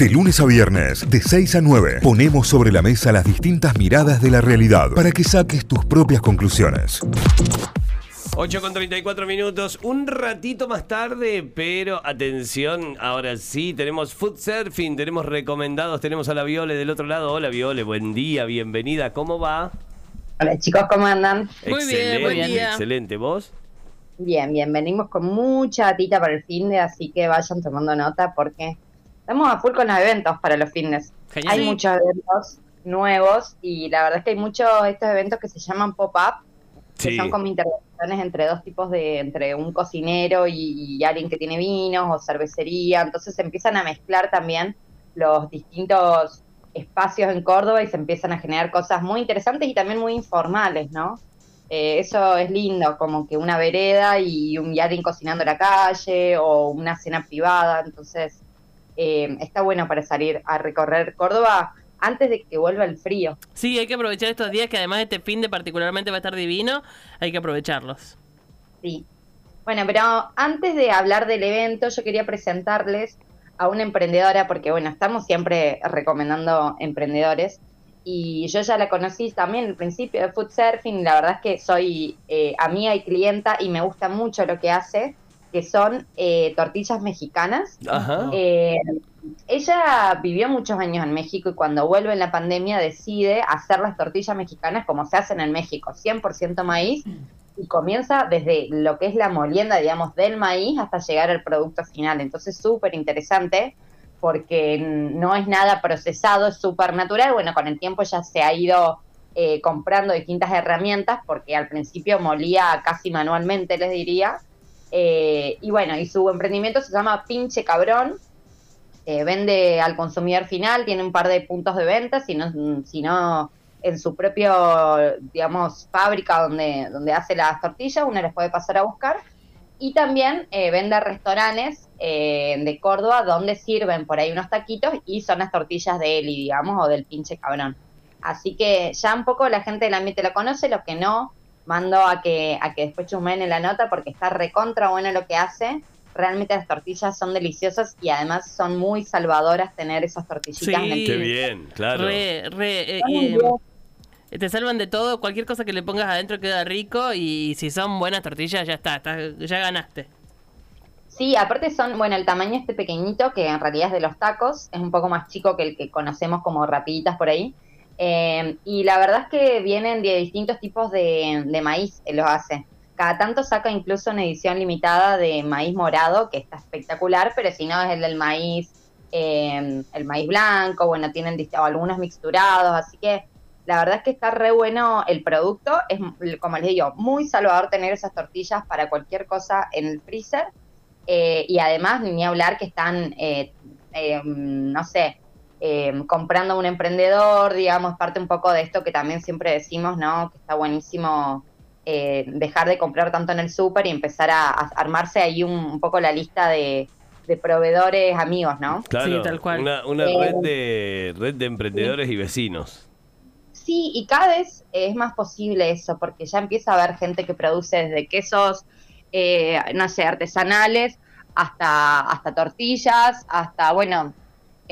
De lunes a viernes, de 6 a 9, ponemos sobre la mesa las distintas miradas de la realidad para que saques tus propias conclusiones. 8 con 34 minutos, un ratito más tarde, pero atención, ahora sí, tenemos food surfing, tenemos recomendados, tenemos a la Viole del otro lado. Hola Viole, buen día, bienvenida, ¿cómo va? Hola chicos, ¿cómo andan? Muy bien, excelente, buen día. excelente, ¿vos? Bien, bien, venimos con mucha datita para el fin de, así que vayan tomando nota porque estamos a full con los eventos para los fines. Genial. Hay muchos eventos nuevos y la verdad es que hay muchos estos eventos que se llaman pop-up, que Sí. son como intervenciones entre dos tipos de, entre un cocinero y, y alguien que tiene vinos o cervecería, entonces se empiezan a mezclar también los distintos espacios en Córdoba y se empiezan a generar cosas muy interesantes y también muy informales, ¿no? Eh, eso es lindo, como que una vereda y un y alguien cocinando en la calle o una cena privada, entonces eh, está bueno para salir a recorrer Córdoba antes de que vuelva el frío. Sí, hay que aprovechar estos días que además este fin de particularmente va a estar divino. Hay que aprovecharlos. Sí. Bueno, pero antes de hablar del evento, yo quería presentarles a una emprendedora, porque bueno, estamos siempre recomendando emprendedores. Y yo ya la conocí también al principio de Food Surfing. La verdad es que soy eh, amiga y clienta y me gusta mucho lo que hace, que son eh, tortillas mexicanas. Ajá. Eh, ella vivió muchos años en México y cuando vuelve en la pandemia decide hacer las tortillas mexicanas como se hacen en México, 100% maíz, y comienza desde lo que es la molienda, digamos, del maíz hasta llegar al producto final. Entonces, súper interesante porque no es nada procesado, es súper natural. Bueno, con el tiempo ya se ha ido eh, comprando distintas herramientas porque al principio molía casi manualmente, les diría. Eh, y bueno, y su emprendimiento se llama Pinche Cabrón. Eh, vende al consumidor final, tiene un par de puntos de venta, sino, sino en su propio, digamos, fábrica donde, donde hace las tortillas, uno les puede pasar a buscar. Y también eh, vende restaurantes eh, de Córdoba donde sirven por ahí unos taquitos y son las tortillas de Eli, digamos, o del pinche cabrón. Así que ya un poco la gente del ambiente lo conoce, los que no, mando a que, a que después chumen en la nota porque está recontra bueno lo que hace. Realmente las tortillas son deliciosas y además son muy salvadoras tener esas tortillitas. Sí. Qué bien, claro. Re, re, eh, eh, te salvan de todo. Cualquier cosa que le pongas adentro queda rico. Y si son buenas tortillas, ya está. estás- ya ganaste. Sí, aparte son, bueno, el tamaño este pequeñito, que en realidad es de los tacos, es un poco más chico que el que conocemos como rapiditas por ahí. Eh, y la verdad es que vienen de distintos tipos de, de maíz, los hace. Cada tanto saca incluso una edición limitada de maíz morado, que está espectacular, pero si no es el del maíz, eh, el maíz blanco, bueno, tienen algunos mixturados, así que la verdad es que está re bueno el producto, es como les digo, muy salvador tener esas tortillas para cualquier cosa en el freezer. Eh, y además, ni hablar que están, eh, eh, no sé, eh, comprando a un emprendedor, digamos, parte un poco de esto que también siempre decimos, ¿no? Que está buenísimo eh, dejar de comprar tanto en el súper y empezar a, a armarse ahí un, un poco la lista de, de proveedores amigos, ¿no? Claro, Sí, tal cual. Una, una Eh, red, de, red de emprendedores y vecinos. Sí, y cada vez es más posible eso, porque ya empieza a haber gente que produce desde quesos, eh, no sé, artesanales, hasta, hasta tortillas, hasta, bueno,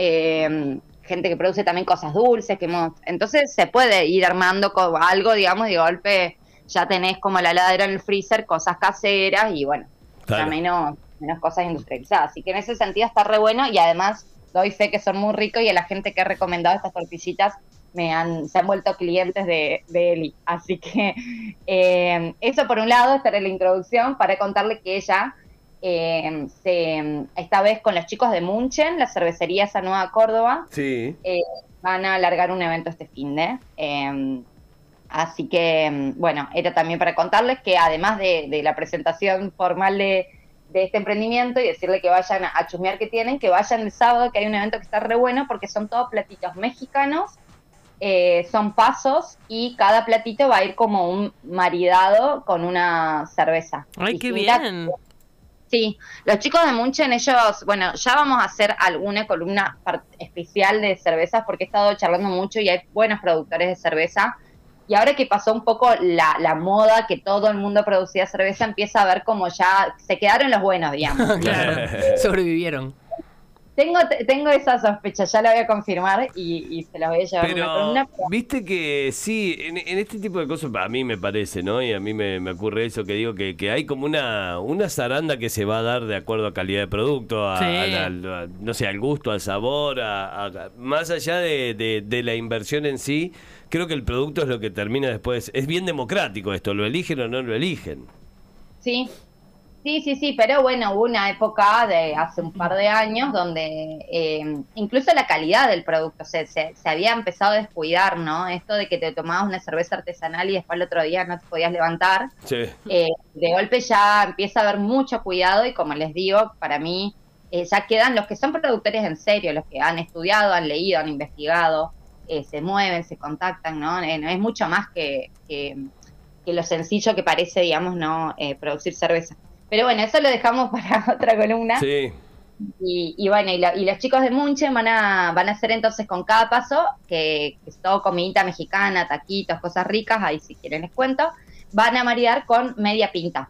eh, gente que produce también cosas dulces, que hemos- entonces se puede ir armando algo, digamos, de golpe ya tenés como la ladera en el freezer, cosas caseras y bueno, ya menos, menos cosas industrializadas. Así que en ese sentido está re bueno y además doy fe que son muy ricos y a la gente que ha recomendado estas tortillitas me han, se han vuelto clientes de, de Eli. Así que eh, eso por un lado, esta era la introducción para contarle que ella eh, se, esta vez con los chicos de Munchen, la cervecería esa nueva Córdoba, Sí. eh, van a alargar un evento este fin de. eh, así que, mm, bueno, era también para contarles que además de, de la presentación formal de, de este emprendimiento y decirle que vayan a, a chusmear que tienen, que vayan el sábado, que hay un evento que está re bueno porque son todos platitos mexicanos, eh, son pasos y cada platito va a ir como un maridado con una cerveza. Ay, qué bien. Sí, los chicos de Munchen, ellos, bueno, ya vamos a hacer alguna columna especial de cervezas porque he estado charlando mucho y hay buenos productores de cerveza. Y ahora que pasó un poco la, la moda, que todo el mundo producía cerveza, empieza a ver como ya se quedaron los buenos, digamos. Claro, sobrevivieron. Tengo, tengo esa sospecha, ya la voy a confirmar y, y se la voy a llevar con una Pero, columna. pero- viste que sí, en, en este tipo de cosas, a mí me parece, ¿no? Y a mí me, me ocurre eso que digo, que, que hay como una, una zaranda que se va a dar de acuerdo a calidad de producto, a, Sí. a la- a- no sé, al gusto, al sabor, a, a- más allá de, de- de la inversión en sí, creo que el producto es lo que termina después. Es bien democrático esto, lo eligen o no lo eligen. Sí, sí, sí, sí, pero bueno, hubo una época de hace un par de años donde eh, incluso la calidad del producto se, se, se había empezado a descuidar, ¿no? Esto de que te tomabas una cerveza artesanal y después el otro día no te podías levantar. Sí. Eh, de golpe ya empieza a haber mucho cuidado y como les digo, para mí eh, ya quedan los que son productores en serio, los que han estudiado, han leído, han investigado, eh, se mueven, se contactan, ¿no? Eh, no es mucho más que, que, que lo sencillo que parece, digamos, no Eh, producir cerveza. Pero bueno, eso lo dejamos para otra columna. Sí. Y, y bueno, y, la- y los chicos de Munchen van a, van a hacer entonces con cada paso, que, que es todo comidita mexicana, taquitos, cosas ricas, ahí si quieren les cuento, van a maridar con media pinta.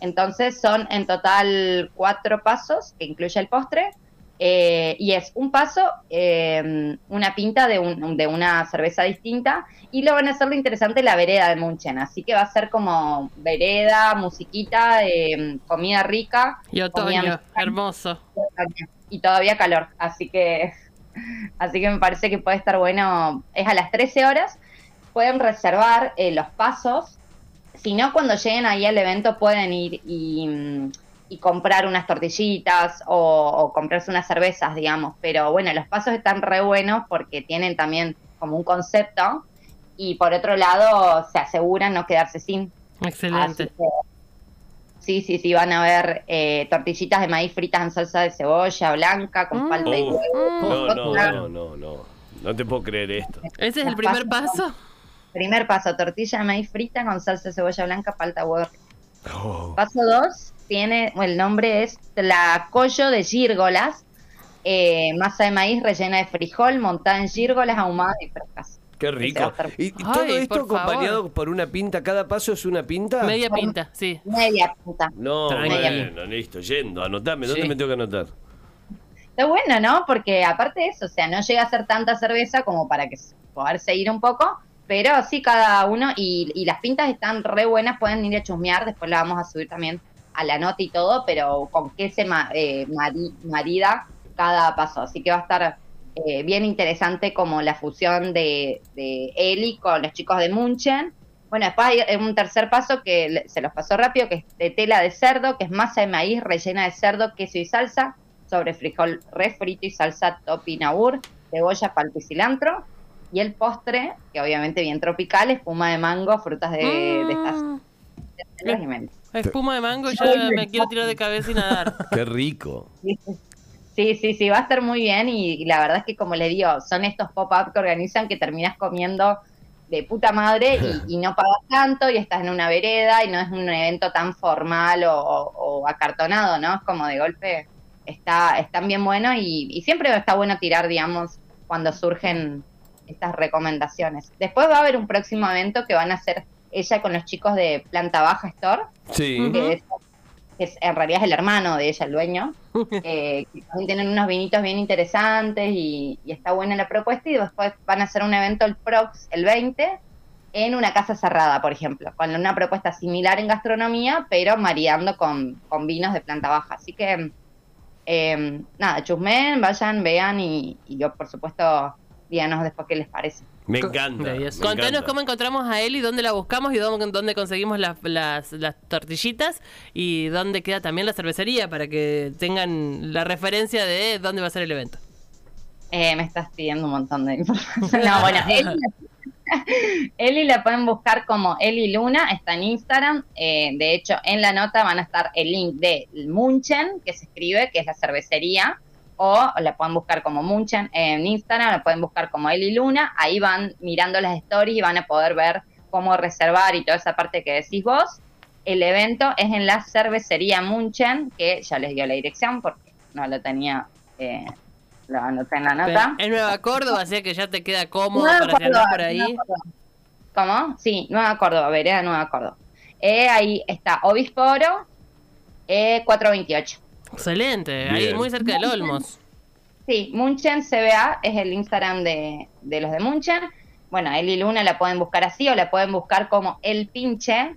Entonces son en total cuatro pasos, que incluye el postre, eh, y es un paso, eh, una pinta de, un- de una cerveza distinta, y lo van a hacer lo interesante la vereda de Munchen, así que va a ser como vereda, musiquita, eh, comida rica, Y otoño, hermoso. y todavía calor, así que así que me parece que puede estar bueno. Es a las 13 horas, pueden reservar eh, los pasos. Si no, cuando lleguen ahí al evento pueden ir y, mm, y comprar unas tortillitas o, o comprarse unas cervezas, digamos. Pero bueno, los pasos están re buenos porque tienen también como un concepto y por otro lado se aseguran no quedarse sin. Excelente. Que, sí, sí, sí, van a ver eh, tortillitas de maíz fritas en salsa de cebolla blanca con Mm. palta y huevo. No, no, no, no, no. No te puedo creer esto. Ese es el primer paso. Primer paso, tortilla de maíz frita con salsa de cebolla blanca, palta, huevo. Oh. Paso 2 tiene, bueno, el nombre es Tlacoyo de gírgolas, eh, masa de maíz rellena de frijol, montada en gírgolas ahumadas y frescas. Qué rico. Y, y todo Ay, esto por favor. acompañado por una pinta. ¿Cada paso es una pinta? Media pinta, sí. Media punta. No, Tranqui. bueno, listo, yendo, anotame. ¿Dónde Sí. me tengo que anotar? Está bueno, ¿no? Porque aparte de eso, o sea, no llega a ser tanta cerveza como para que se- poder seguir un poco, pero sí cada uno, y, y las pintas están re buenas, pueden ir a chusmear, después la vamos a subir también a la nota y todo, pero con qué se ma- eh, mari- marida cada paso. Así que va a estar eh, bien interesante como la fusión de, de Eli con los chicos de Munchen. Bueno, después hay un tercer paso que se los pasó rápido, que es de tela de cerdo, que es masa de maíz rellena de cerdo, queso y salsa, sobre frijol refrito y salsa topinabur, cebolla, palta y cilantro. Y el postre, que obviamente bien tropical, espuma de mango, frutas de, de estas Mm, de los alimentos. Espuma de mango, ya me quiero tirar de cabeza y nadar. Qué rico. Sí, sí, sí, va a estar muy bien y, y la verdad es que como les digo, son estos pop-up que organizan que terminas comiendo de puta madre y, y no pagas tanto y estás en una vereda y no es un evento tan formal o, o- o acartonado, ¿no? Es como de golpe está están bien buenos y, y siempre está bueno tirar, digamos, cuando surgen estas recomendaciones. Después va a haber un próximo evento que van a hacer ella con los chicos de Planta Baja Store, Sí. Que es, que es- en realidad es el hermano de ella, el dueño, eh, que también tienen unos vinitos bien interesantes y, y está buena la propuesta y después van a hacer un evento el Prox el 20 en una casa cerrada, por ejemplo, con una propuesta similar en gastronomía, pero mareando con, con vinos de planta baja. Así que, eh, nada, chusmen, vayan, vean y, y yo, por supuesto, díganos después qué les parece. Me encanta. me Contanos encanta. cómo encontramos a Eli, dónde la buscamos y dónde, dónde conseguimos las, las, las tortillitas y dónde queda también la cervecería para que tengan la referencia de dónde va a ser el evento. Eh, me estás pidiendo un montón de información. No, bueno, Eli, Eli la pueden buscar como Eli Luna, está en Instagram. Eh, de hecho, en la nota van a estar el link de Munchen, que se escribe, que es la cervecería, o la pueden buscar como Munchen en Instagram, la pueden buscar como Eli Luna. Ahí van mirando las stories y van a poder ver cómo reservar y toda esa parte que decís vos. El evento es en la cervecería Munchen, que ya les dio la dirección porque no lo tenía, eh, lo anoté en la nota. En Nueva Córdoba, así que ya te queda cómodo Nueva para Córdoba, por ahí. ¿Cómo? Sí, Nueva Córdoba, vereda Nueva Córdoba. Eh, ahí está Obispo Oro, eh, 428. Excelente, ahí muy cerca del Olmos. Sí, Munchen CBA es el Instagram de, de los de Munchen. Bueno, él y Luna la pueden buscar así o la pueden buscar como El Pinche,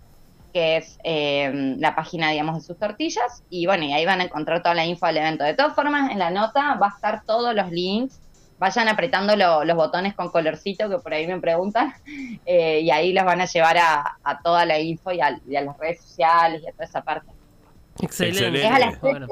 que es eh, la página, digamos, de sus tortillas. Y bueno, y ahí van a encontrar toda la info del evento. De todas formas, en la nota va a estar todos los links. Vayan apretando lo- los botones con colorcito que por ahí me preguntan. eh, y ahí los van a llevar a, a toda la info y a, y a las redes sociales y a toda esa parte. Excelente. Es a las 13 Bueno.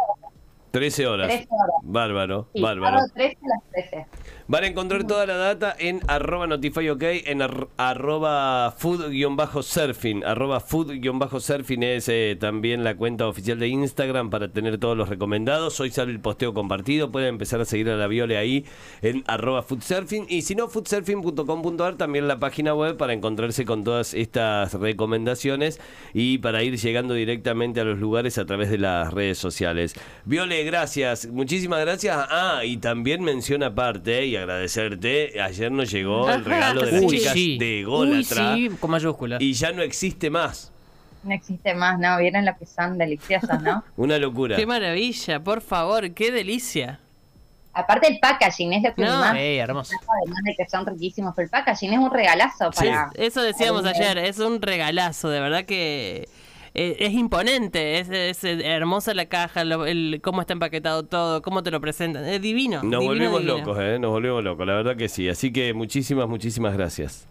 13 horas. 13 horas. Bárbaro, Sí, bárbaro. sábado 13 a las 13. Van a encontrar toda la data en arroba notifyok, en ar- arroba food-surfing. Arroba food-surfing es eh, también la cuenta oficial de Instagram para tener todos los recomendados. Hoy sale el posteo compartido. Pueden empezar a seguir a la Viole ahí en arroba foodsurfing. Y si no, foodsurfing.com.ar también la página web para encontrarse con todas estas recomendaciones y para ir llegando directamente a los lugares a través de las redes sociales. Viole, gracias. Muchísimas gracias. Ah, y también menciona aparte y agradecerte. Ayer nos llegó el regalo de las Uy, chicas sí. de Uy, Golatra. sí, con mayúsculas. Y ya no existe más. No existe más, ¿no? Vieron lo que son deliciosas, ¿no? Una locura. Qué maravilla, por favor, qué delicia. Aparte el packaging es lo que No, más, Sí, hermoso. además de que son riquísimos, pero el packaging es un regalazo Sí. para... Eso decíamos ayer, es un regalazo, de verdad que eh, es imponente, es, es hermosa la caja, lo- el, cómo está empaquetado todo, cómo te lo presentan, es divino. Nos divino, volvemos divino. locos, ¿eh? Nos volvemos locos, la verdad que sí. Así que muchísimas, muchísimas gracias.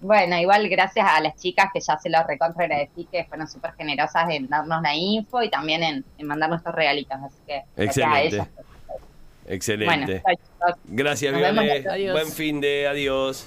Bueno, igual gracias a las chicas que ya se los recontra agradecí, que fueron súper generosas en darnos la info y también en, en mandar nuestros regalitos, así que Excelente. ellas. Excelente. Bueno. Gracias. Viole. Buen fin de adiós.